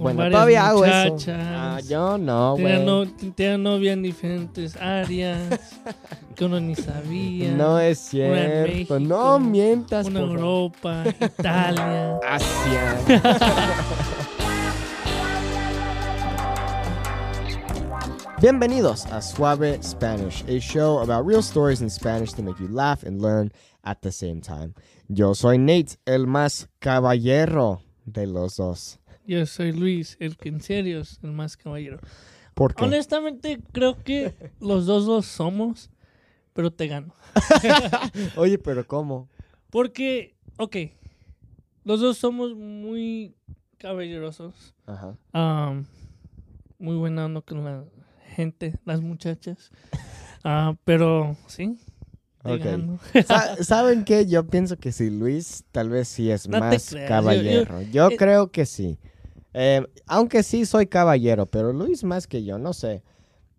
bueno, todavía hago eso. muchachas. Ah, yo no, güey. no, tenía novia en diferentes áreas que uno ni sabía. No es cierto. México, no mientas, Una por. Europa, Italia. Asia. Bienvenidos a Suave Spanish, a show about real stories in Spanish to make you laugh and learn at the same time. Yo soy Nate, el más caballero de los dos. Yo soy Luis, el que en serio es el más caballero. ¿Por qué? Honestamente, creo que los dos los somos, pero te gano. Oye, pero ¿cómo? Porque, ok, los dos somos muy caballerosos. Ajá. um, muy buena onda con la gente, las muchachas. Ah, pero sí, te Ok. gano. Sa- ¿Saben qué? Yo pienso que sí, Luis tal vez sí es No más yo- caballero. Yo, eh, creo que sí. Eh, aunque sí soy caballero, pero Luis más que yo, no sé.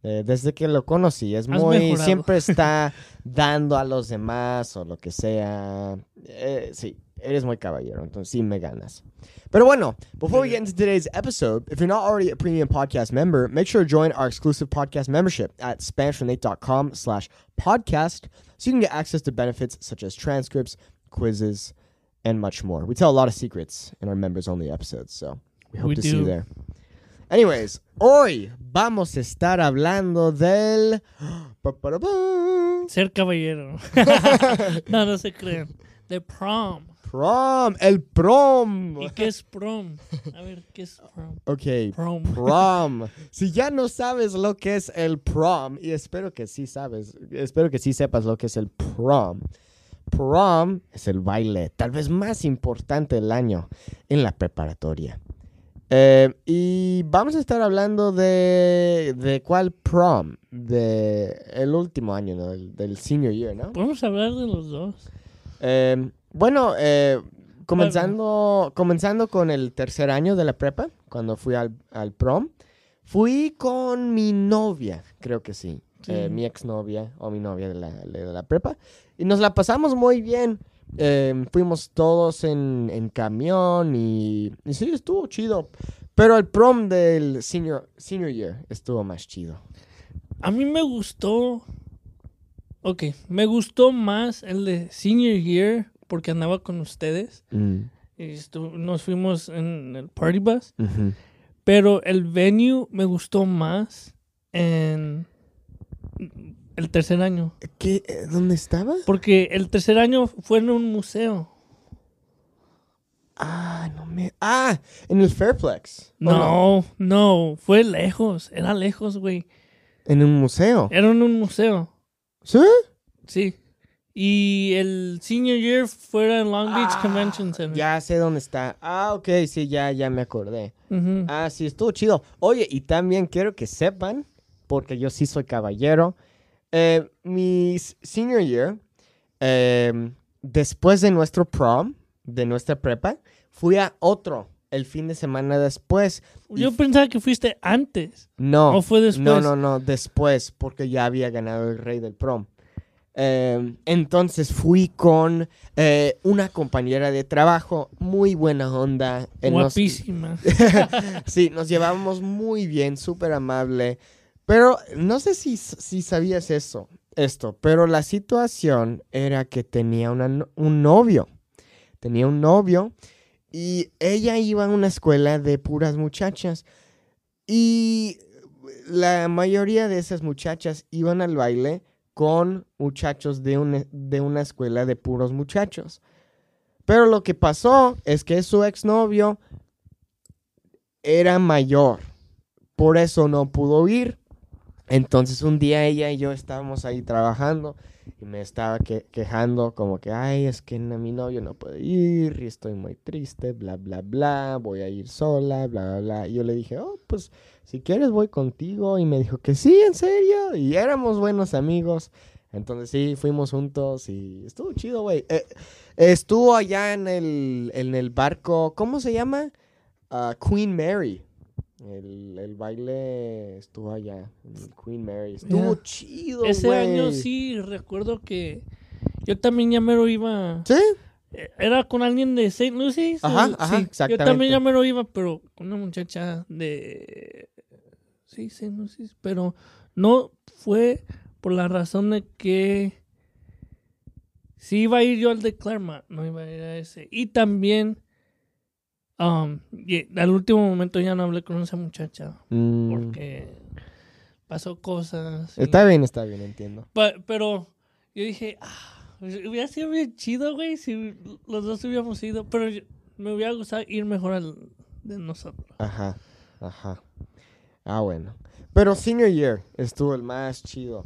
Eh, desde que lo conocí, es Has muy... mejorado. Siempre está dando a los demás o lo que sea. Eh, sí, eres muy caballero, entonces sí me ganas. Pero bueno, before we get into today's episode, if you're not already a premium podcast member, make sure to join our exclusive podcast membership at SpanishForNate.com slash podcast so you can get access to benefits such as transcripts, quizzes, and much more. We tell a lot of secrets in our members-only episodes, so we hope We to see you there. Anyways, hoy vamos a estar hablando del... Ser caballero. no, no se crean. De prom. Prom, el prom. ¿Y qué es prom? A ver, ¿qué es prom? Ok, Prom. prom. si ya no sabes lo que es el prom, y espero que sí sabes, espero que sí sepas lo que es el prom. Prom es el baile tal vez más importante del año en la preparatoria. Eh, y vamos a estar hablando de, de cuál prom, de el último año, ¿no? del, del senior year, ¿no? Podemos hablar de los dos. Eh, bueno, eh, comenzando, comenzando con el tercer año de la prepa, cuando fui al, al prom, fui con mi novia, creo que sí, Sí. mi exnovia o mi novia de la, de la prepa, y nos la pasamos muy bien. Eh, fuimos todos en, en camión y, y sí, estuvo chido. Pero el prom del senior, senior year estuvo más chido. A mí me gustó. Ok, me gustó más el de senior year porque andaba con ustedes. Mm, Y nos fuimos en el party bus. Pero el venue me gustó más en el tercer año. ¿Qué? eh, ¿Dónde estaba? Porque el tercer año fue en un museo. Ah, no me. Ah, en el Fairplex. ¿o No, no, fue lejos. Era lejos, güey. En un museo. Era en un museo. ¿Sí? Sí. Y el senior year fue en Long Beach Ah, Convention Center. Ya sé dónde está. Ah, ok, sí, ya, ya me acordé. Ah, sí, estuvo chido. Oye, y también quiero que sepan, porque yo sí soy caballero, eh, mi senior year, eh, después de nuestro prom, de nuestra prepa, fui a otro el fin de semana después. Yo pensaba que fuiste antes. No. ¿O fue después? No, no, no, después, porque ya había ganado el rey del prom. Eh, entonces fui con eh, una compañera de trabajo, muy buena onda. eh, nos- Guapísima. sí, nos llevábamos muy bien, súper amable. Pero no sé si, si sabías eso, esto, pero la situación era que tenía un novio. Tenía un novio y ella iba a una escuela de puras muchachas. Y la mayoría de esas muchachas iban al baile con muchachos de de una escuela de puros muchachos. Pero lo que pasó es que su exnovio era mayor. Por eso no pudo ir. Entonces un día ella y yo estábamos ahí trabajando y me estaba que- quejando como que, ay, es que mi novio no puede ir y estoy muy triste, bla, bla, bla, voy a ir sola, bla, bla, bla. Y yo le dije, oh, pues si quieres voy contigo. Y me dijo que sí, en serio. Y éramos buenos amigos. Entonces sí, fuimos juntos y estuvo chido, güey. Eh, estuvo allá en el, en el barco, ¿cómo se llama? Ah, Queen Mary. El, el baile estuvo allá, en Queen Mary. Estuvo Ya. chido, Ese año sí recuerdo que yo también ya mero iba ¿Sí? eh, era con alguien de St. Lucie. Ajá, o- ajá, sí. Yo también ya me lo iba, pero con una muchacha de. Sí, St. Lucie. Pero no fue por la razón de que. Si iba a ir yo al de Claremont, no iba a ir a ese. Y también. Um, y al último momento ya no hablé con esa muchacha. Mm, Porque pasó cosas. y- Está bien, está bien, entiendo. Pero yo dije, ah, hubiera sido bien chido, güey, si los dos hubiéramos ido. Pero yo- me hubiera gustado ir mejor al de nosotros. Ajá, ajá. Ah, bueno. Pero Senior Year estuvo el más chido.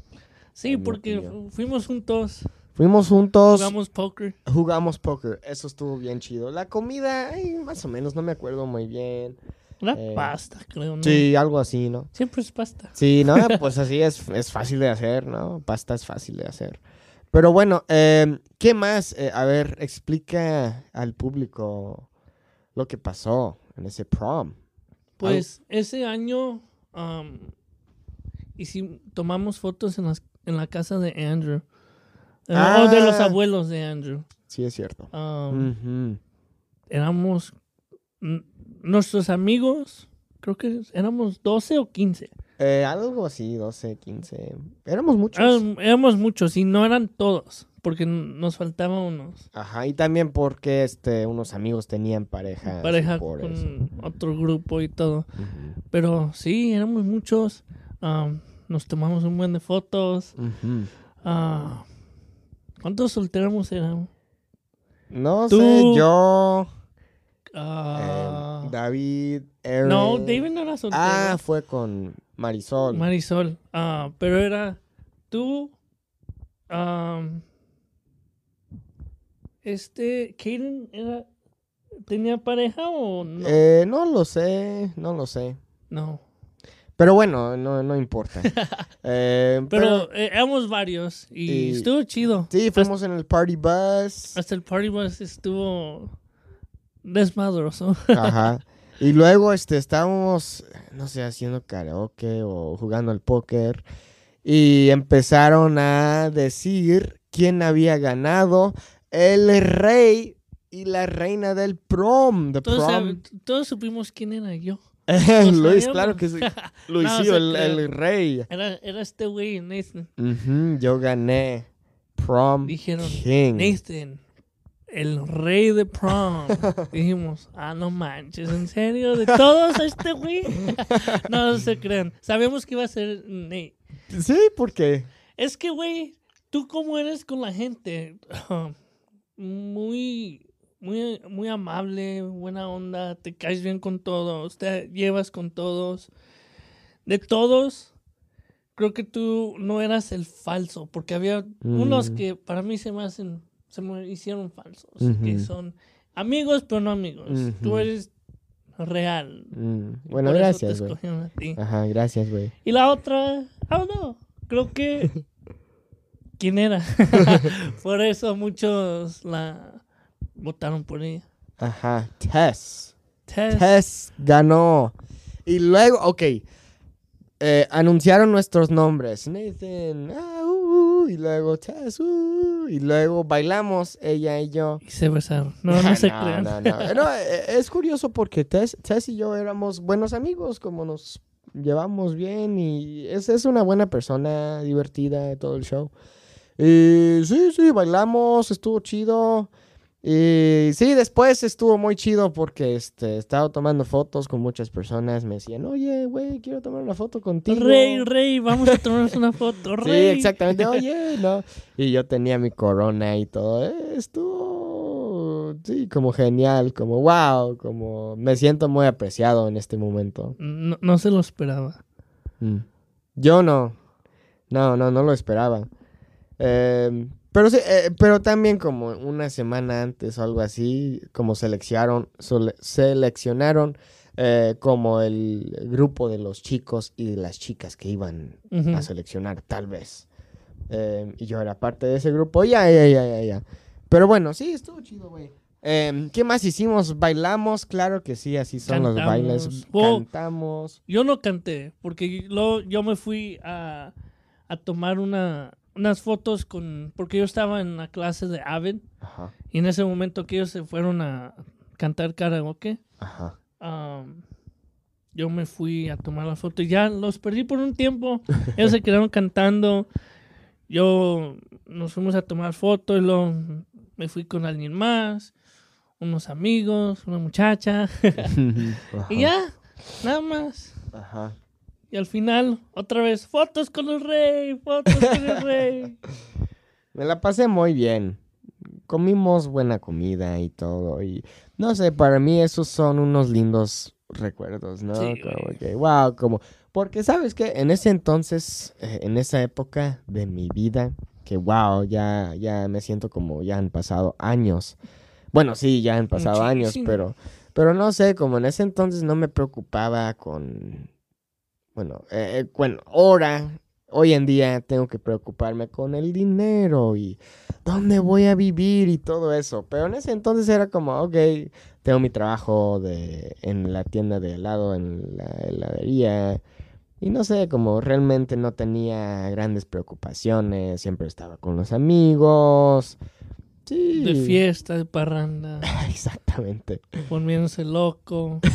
Sí, porque fuimos juntos, Fuimos juntos, jugamos póker. jugamos póker. Eso estuvo bien chido. La comida, ay, más o menos, no me acuerdo muy bien. Una Eh, pasta, creo, ¿no? Sí, algo así, ¿no? Siempre es pasta. Sí, no, pues así es, es fácil de hacer, ¿no? Pasta es fácil de hacer. Pero bueno, eh, ¿qué más? Eh, a ver, explica al público lo que pasó en ese prom. Pues ese año um, hicim- tomamos fotos en, las, en la casa de Andrew. Eh, O de los Ah. abuelos de Andrew. Sí, es cierto. Um, éramos nuestros amigos, creo que éramos 12 o 15. Eh, algo así, 12, 15. Éramos muchos. Éramos muchos y no eran todos, porque nos faltaban unos. Ajá, y también porque este, unos amigos tenían pareja. pareja por con eso. otro grupo y todo. Pero sí, éramos muchos. am, nos tomamos un buen de fotos. Ah, ¿Cuántos solteros éramos? No Tú- sé, yo, eh, David, Aaron. no, David no era soltero. Ah, fue con Marisol. Marisol. Ah, pero era tú. am, este, Kaden era, tenía pareja o no? Eh, no lo sé, no lo sé. no. Pero bueno, no, no importa. Eh, Pero eh, éramos varios y, Y- estuvo chido. sí, fuimos en el party bus. Hasta el party bus estuvo desmadroso. Ajá. Y luego este, estábamos, no sé, haciendo karaoke o jugando al póker. Y empezaron a decir quién había ganado el rey y la reina del prom. The Todos, prom. sab- todos supimos quién era yo. Luis, claro que sí. Luisillo, el, rey. Era, era este güey, Nathan. Ujú, yo gané prom Dijeron, king. Nathan, el rey de prom. Dijimos, ah, no manches, ¿en serio? ¿De todos este güey? no, no se crean. Sabemos que iba a ser Nate. Sí, ¿por qué? Es que, güey, tú cómo eres con la gente. muy, muy, muy amable, buena onda, te caes bien con todos, te llevas con todos. De todos, creo que tú no eras el falso, porque había unos Mm. que para mí se me hacen, se me hicieron falsos, que son amigos pero no amigos. Tú eres real. Mm, Bueno, por gracias, güey. Ajá, gracias, güey. Y la otra, don't know, creo que... ¿Quién era? por eso muchos la votaron por ella. Ajá, Tess. Tess. Tess ganó. Y luego, ok. eh, anunciaron nuestros nombres. Nathan, ah, uh, uh, y luego Tess, uh, y luego bailamos ella y yo. Y se besaron. No, no se crean. no, no. No, eh, es curioso porque Tess, Tess y yo éramos buenos amigos, como nos llevamos bien y es, es una buena persona, divertida, todo el show. Y sí, sí, bailamos, estuvo chido. Y sí, después estuvo muy chido porque este, estaba tomando fotos con muchas personas. Me decían, oye, güey, quiero tomar una foto contigo. Rey, rey, vamos a tomarnos una foto, Sí, rey. exactamente. Oye, no. Y yo tenía mi corona y todo. eh, Estuvo, sí, como genial, como wow, como me siento muy apreciado en este momento. No, no se lo esperaba. Mm. Yo no. No, no, no lo esperaba. Em, pero sí, eh, pero también como una semana antes o algo así, como seleccionaron, sole- seleccionaron eh, como el grupo de los chicos y de las chicas que iban a seleccionar, tal vez. Em, y yo era parte de ese grupo. Ya, ya, ya, ya, ya. Pero bueno, sí, estuvo chido, güey. Em, ¿Qué más hicimos? ¿Bailamos? Claro que sí, así son los bailes. Cantamos. Oh. Cantamos. Yo no canté, porque luego yo me fui a, a tomar una unas fotos con, porque yo estaba en la clase de Avid Ajá, y en ese momento que ellos se fueron a cantar karaoke, ajá. um, yo me fui a tomar la foto y ya los perdí por un tiempo. Ellos se quedaron cantando. Yo nos fuimos a tomar fotos y luego me fui con alguien más, unos amigos, una muchacha y ya, nada más. Ajá. Y al final, otra vez, fotos con el rey, fotos con el rey. Me la pasé muy bien. Comimos buena comida y todo. Y no sé, para mí esos son unos lindos recuerdos, ¿no? Sí, como que, wow, como. Porque sabes que en ese entonces, eh, en esa época de mi vida, que wow, ya, ya me siento como ya han pasado años. Bueno, sí, ya han pasado años, pero, pero no sé, como en ese entonces no me preocupaba con, bueno, eh, eh, bueno, ahora, hoy en día tengo que preocuparme con el dinero y dónde voy a vivir y todo eso. Pero en ese entonces era como, ok, tengo mi trabajo de, en la tienda de helado, en la heladería. Y no sé, como realmente no tenía grandes preocupaciones, siempre estaba con los amigos. Sí. De fiesta, de parranda, Exactamente. poniéndose loco.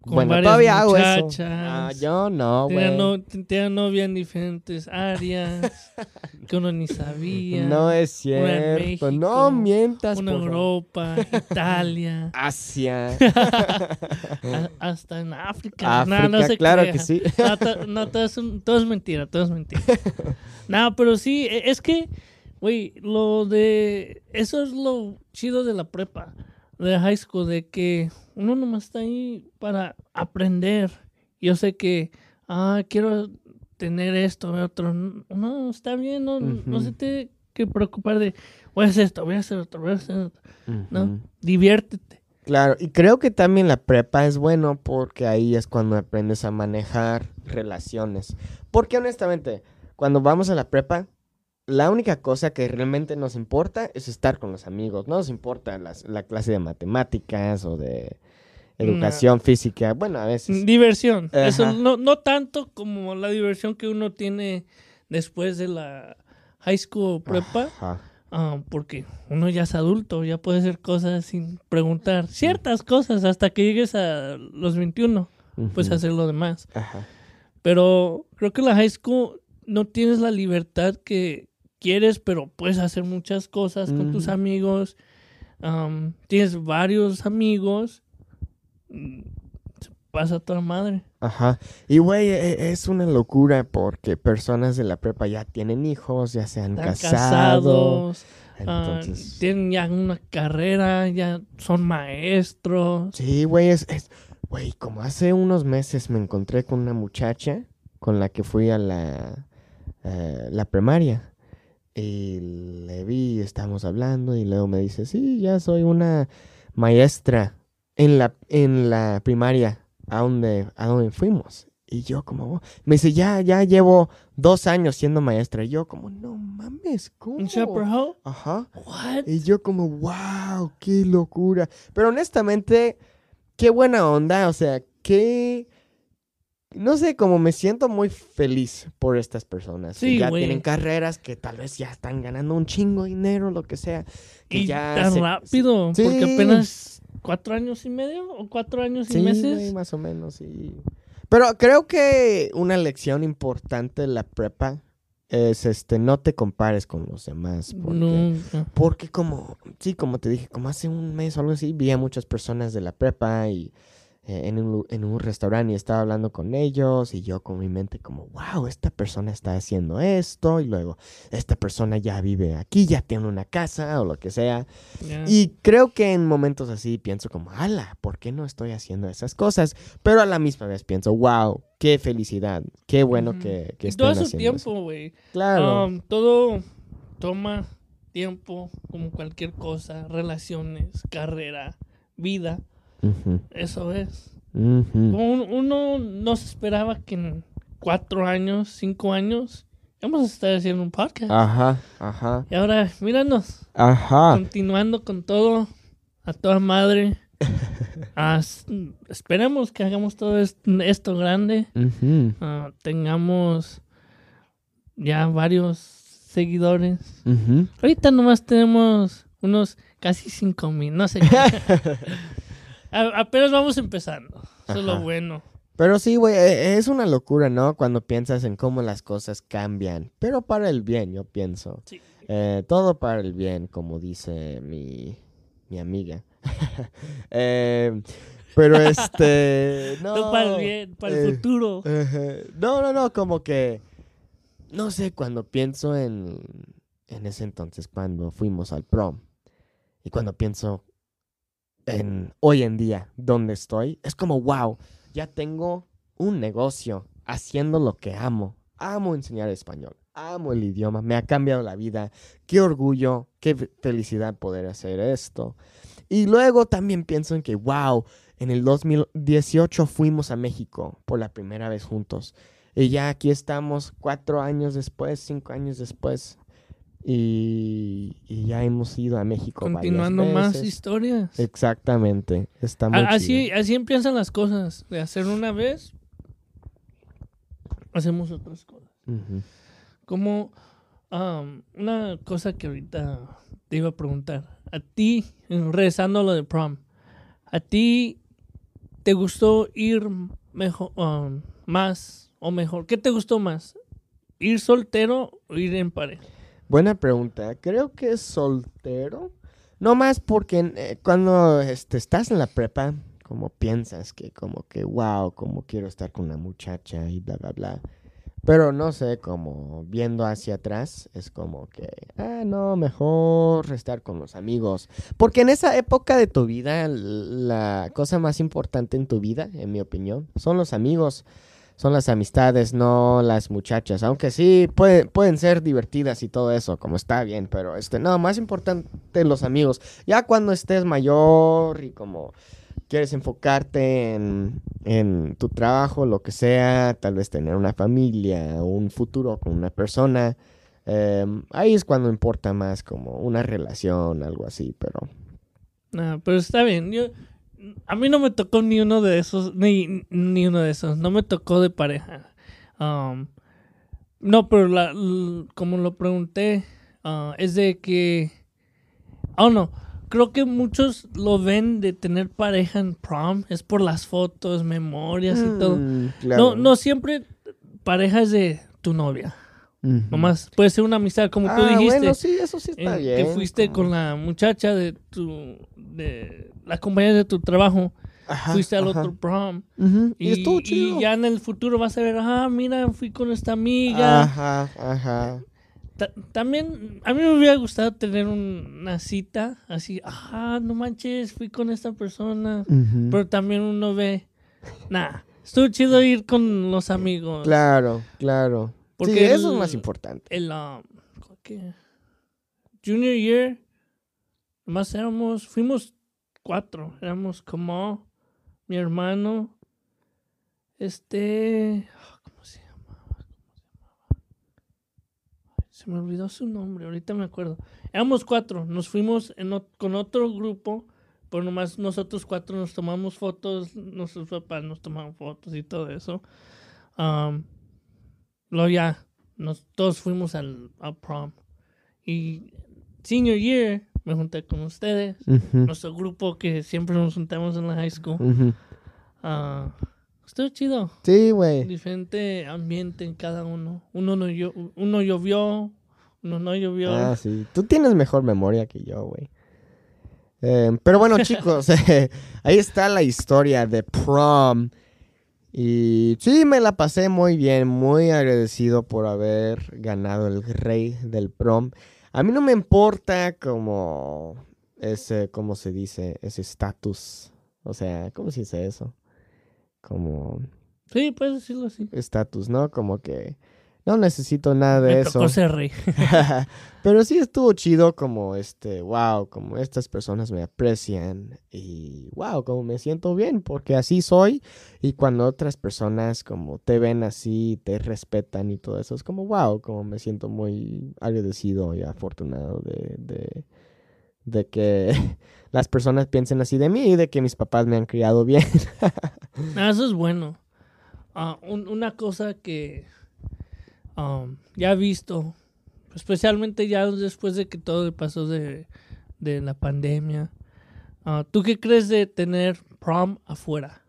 Con bueno, varias todavía hago eso. muchachas. Ah, yo no, Tenía, güey. no, tenía novia en diferentes áreas que uno ni sabía. No es Una en cierto. No México, mientas. Una en. Europa, Italia, Asia. hasta en África. África, No, no se claro crea. que sí. No, no, todo, es todo es mentira, todo es mentira. No, pero sí, e- es que, güey, lo de... Eso es lo chido de la prepa, de high school, de que uno nomás está ahí para aprender. Yo sé que, ah, quiero tener esto, otro. No, está bien, no, no se tiene que preocupar de, voy a hacer esto, voy a hacer otro, voy a hacer otro. No, diviértete. Claro, y creo que también la prepa es bueno porque ahí es cuando aprendes a manejar relaciones. Porque honestamente, cuando vamos a la prepa, la única cosa que realmente nos importa es estar con los amigos. No nos importa las- la clase de matemáticas o de educación física. Bueno, a veces. Diversión. Eso no, no tanto como la diversión que uno tiene después de la high school o prepa, Ajá. ah, porque uno ya es adulto, ya puede hacer cosas sin preguntar. Ciertas cosas hasta que llegues a los 21, pues Ujú. hacer lo demás. Ajá. Pero creo que la high school no tienes la libertad que quieres, pero puedes hacer muchas cosas con tus amigos. Am, tienes varios amigos. mm, Se pasa a toda madre. Ajá. Y güey, e- es una locura porque personas de la prepa ya tienen hijos, ya se han casado. casados, ah, Entonces. tienen ya una carrera, ya son maestros. Sí, güey, es, es- Güey, como hace unos meses me encontré con una muchacha con la que fui a la, eh, la primaria. Y le vi, estábamos hablando y luego me dice, sí, ya soy una maestra en la, en la primaria a donde, a donde fuimos. Y yo como, me dice, ya, ya llevo dos años siendo maestra. Y yo como, no mames, ¿cómo? ¿Un Shepherd Hoe? Ajá. What? Y yo como, wow, qué locura. Pero honestamente, qué buena onda. O sea, qué... No sé, como me siento muy feliz por estas personas. que Sí, ya güey. tienen carreras, que tal vez ya están ganando un chingo de dinero, lo que sea. Que Y ya tan se- rápido, Sí. porque apenas cuatro años y medio o cuatro años Sí, y meses. más o menos, sí. Pero creo que una lección importante de la prepa es, este, no te compares con los demás. Porque... Nunca. Porque como, sí, como te dije, como hace un mes o algo así, vi a muchas personas de la prepa y en, un, en un restaurante y estaba hablando con ellos y yo con mi mente como, wow, esta persona está haciendo esto y luego esta persona ya vive aquí, ya tiene una casa o lo que sea. Y creo que en momentos así pienso como, ala, ¿por qué no estoy haciendo esas cosas? Pero a la misma vez pienso, wow, qué felicidad, qué bueno que, que estén todo su haciendo eso". tiempo, güey. Claro. Um, todo toma tiempo, como cualquier cosa, relaciones, carrera, vida, Eso es. uno no se esperaba que en cuatro años, cinco años, vamos a estar haciendo un podcast. Ajá, ajá, Y ahora, míranos, ajá. continuando con todo, a toda madre. As- esperemos que hagamos todo est- esto grande. Ah, tengamos ya varios seguidores. Ujú. Ahorita nomás tenemos unos casi 5 mil, no sé. A- apenas vamos empezando. Eso es lo bueno. Pero sí, güey, e- es una locura, ¿no? Cuando piensas en cómo las cosas cambian. Pero para el bien, yo pienso. Sí. Eh, todo para el bien, como dice mi, mi amiga. Eh, pero este... No, No para el bien, para el eh, futuro. No, no, no, como que, no sé, cuando pienso en, en ese entonces, cuando fuimos al prom, y cuando pienso hoy en día, donde estoy, es como, wow, ya tengo un negocio haciendo lo que amo. Amo enseñar español, amo el idioma, me ha cambiado la vida, qué orgullo, qué fe- felicidad poder hacer esto. Y luego también pienso en que, wow, en el 2018 fuimos a México por la primera vez juntos. Y ya aquí estamos cuatro años después, cinco años después. Y, y ya hemos ido a México. Continuando más historias. Exactamente. Está muy así, chido. así empiezan las cosas. De hacer una vez, hacemos otras cosas. Como um, una cosa que ahorita te iba a preguntar. A ti, regresando a lo de prom, ¿a ti te gustó ir mejor, um, más o mejor? ¿Qué te gustó más? ¿Ir soltero o ir en pareja? Buena pregunta. Creo que es soltero. No más porque eh, cuando este, estás en la prepa, como piensas que como que, wow, como quiero estar con una muchacha y bla, bla, bla. Pero no sé, como viendo hacia atrás, es como que, ah, no, mejor estar con los amigos. Porque en esa época de tu vida, la cosa más importante en tu vida, en mi opinión, son los amigos son las amistades, no las muchachas. Aunque sí puede- pueden ser divertidas y todo eso, como está bien, pero este, no, más importante los amigos. Ya cuando estés mayor y como quieres enfocarte en, en tu trabajo, lo que sea, tal vez tener una familia, un futuro con una persona, em, ahí es cuando importa más como una relación, algo así, pero... Nah, pero está bien. Yo, a mí no me tocó ni uno de esos, ni, ni uno de esos. No me tocó de pareja. Um, no, pero la, como lo pregunté, ah, es de que... Oh, no. Creo que muchos lo ven de tener pareja en prom. Es por las fotos, memorias y todo. Mm, No, claro. no siempre pareja es de tu novia. Ujú. Nomás puede ser una amistad, como tú Ah, dijiste. bueno, sí, eso sí está en bien. que fuiste con la muchacha de tu de la compañera de tu trabajo Ajá, fuiste al ajá. otro prom Ujú, y, Y, estuvo y chido. ya en el futuro vas a ver ah mira fui con esta amiga Ajá, ajá. Ta- también a mí me hubiera gustado tener un- una cita así ah no manches fui con esta persona pero también uno ve nah estuvo chido ir con los amigos Claro, claro. Porque sí, eso es el- más importante. el um, junior year más éramos fuimos cuatro éramos como mi hermano este cómo se llamaba ¿Cómo se llamaba? Se me olvidó su nombre ahorita me acuerdo éramos cuatro nos fuimos con otro grupo pero nomás nosotros cuatro nos tomamos fotos nuestros papás nos tomaron fotos y todo eso um, ya, nos, todos fuimos al prom. Y senior year, me junté con ustedes, nuestro grupo que siempre nos juntamos en la high school. Ah, estuvo chido, Sí, güey. diferente ambiente en cada uno. Uno, no llo- uno llovió, uno no llovió. Ah, sí. Tú tienes mejor memoria que yo, güey. Eh, pero bueno, chicos, eh, ahí está la historia de prom. Y sí, me la pasé muy bien, muy agradecido por haber ganado el rey del prom. A mí no me importa como ese, ¿cómo se dice? Ese estatus. O sea, ¿cómo se dice eso? Como Sí, puedes decirlo así. estatus, ¿no? Como que no necesito nada de Me eso. tocó ser rey. Pero sí estuvo chido como este, wow, como estas personas me aprecian y wow, como me siento bien porque así soy y cuando otras personas como te ven así, te respetan y todo eso, es como wow, como me siento muy agradecido y afortunado de, de, de que las personas piensen así de mí y de que mis papás me han criado bien. Ah, eso es bueno. Ah, un- una cosa que um, ya visto, especialmente ya después de que todo pasó de, de la pandemia. Ah, ¿Tú qué crees de tener prom afuera?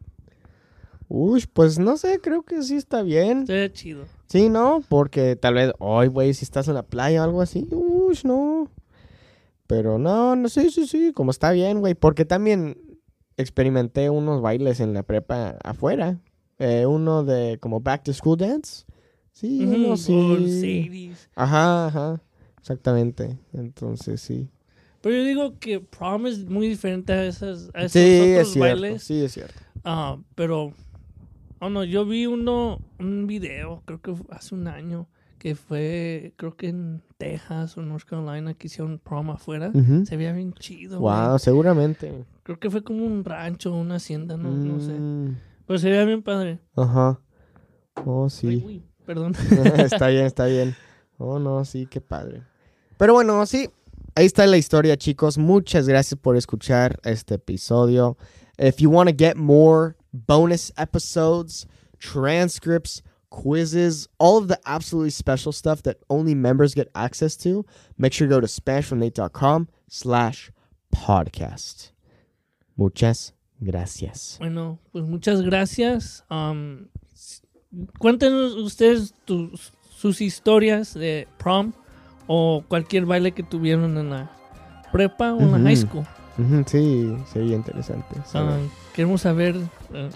Uy, pues no sé, creo que sí está bien. Está chido. Sí, ¿no? Porque tal vez, hoy, güey, si estás en la playa o algo así, uy, no. Pero no, no, sí, sí, sí, como está bien, güey. Porque también experimenté unos bailes en la prepa afuera. Eh, uno de como Back to School Dance. Sí, Ujú, uno por sí. 80s. Ajá, ajá. Exactamente. Entonces, sí. Pero yo digo que prom es muy diferente a, esas, a esos Sí, es cierto. bailes. Sí, es cierto. Ah, pero, oh no, yo vi uno, un video, creo que hace un año, que fue, creo que en Texas o North Carolina, que hicieron prom afuera. Se veía bien chido. Wow, seguramente. Creo que fue como un rancho, una hacienda, no, no sé. Mm, Pero se veía bien padre. Ajá. Oh, Ay, sí. uy, perdón. está bien, está bien. Oh, no, sí, qué padre. Pero bueno, sí, ahí está la historia, chicos. Muchas gracias por escuchar este episodio. If you want to get more bonus episodes, transcripts, quizzes, all of the absolutely special stuff that only members get access to, make sure to go to SpanishFromNate.com slash podcast. Muchas gracias. Bueno, pues muchas gracias. S- cuéntenos ustedes tus, sus historias de prom o cualquier baile que tuvieron en la prepa o en la high school. Sí, sería interesante. Ah, queremos saber eh,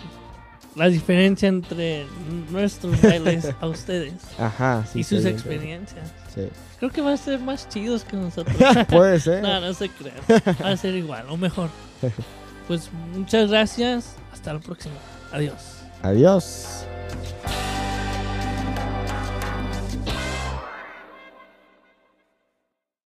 la diferencia entre nuestros bailes a ustedes Ajá, sí. y sus experiencias. Sí. Creo que va a ser más chidos que nosotros. Puede ser. no, no se crean. Va a ser igual o mejor. Pues muchas gracias. Hasta la próxima. Adiós. Adiós.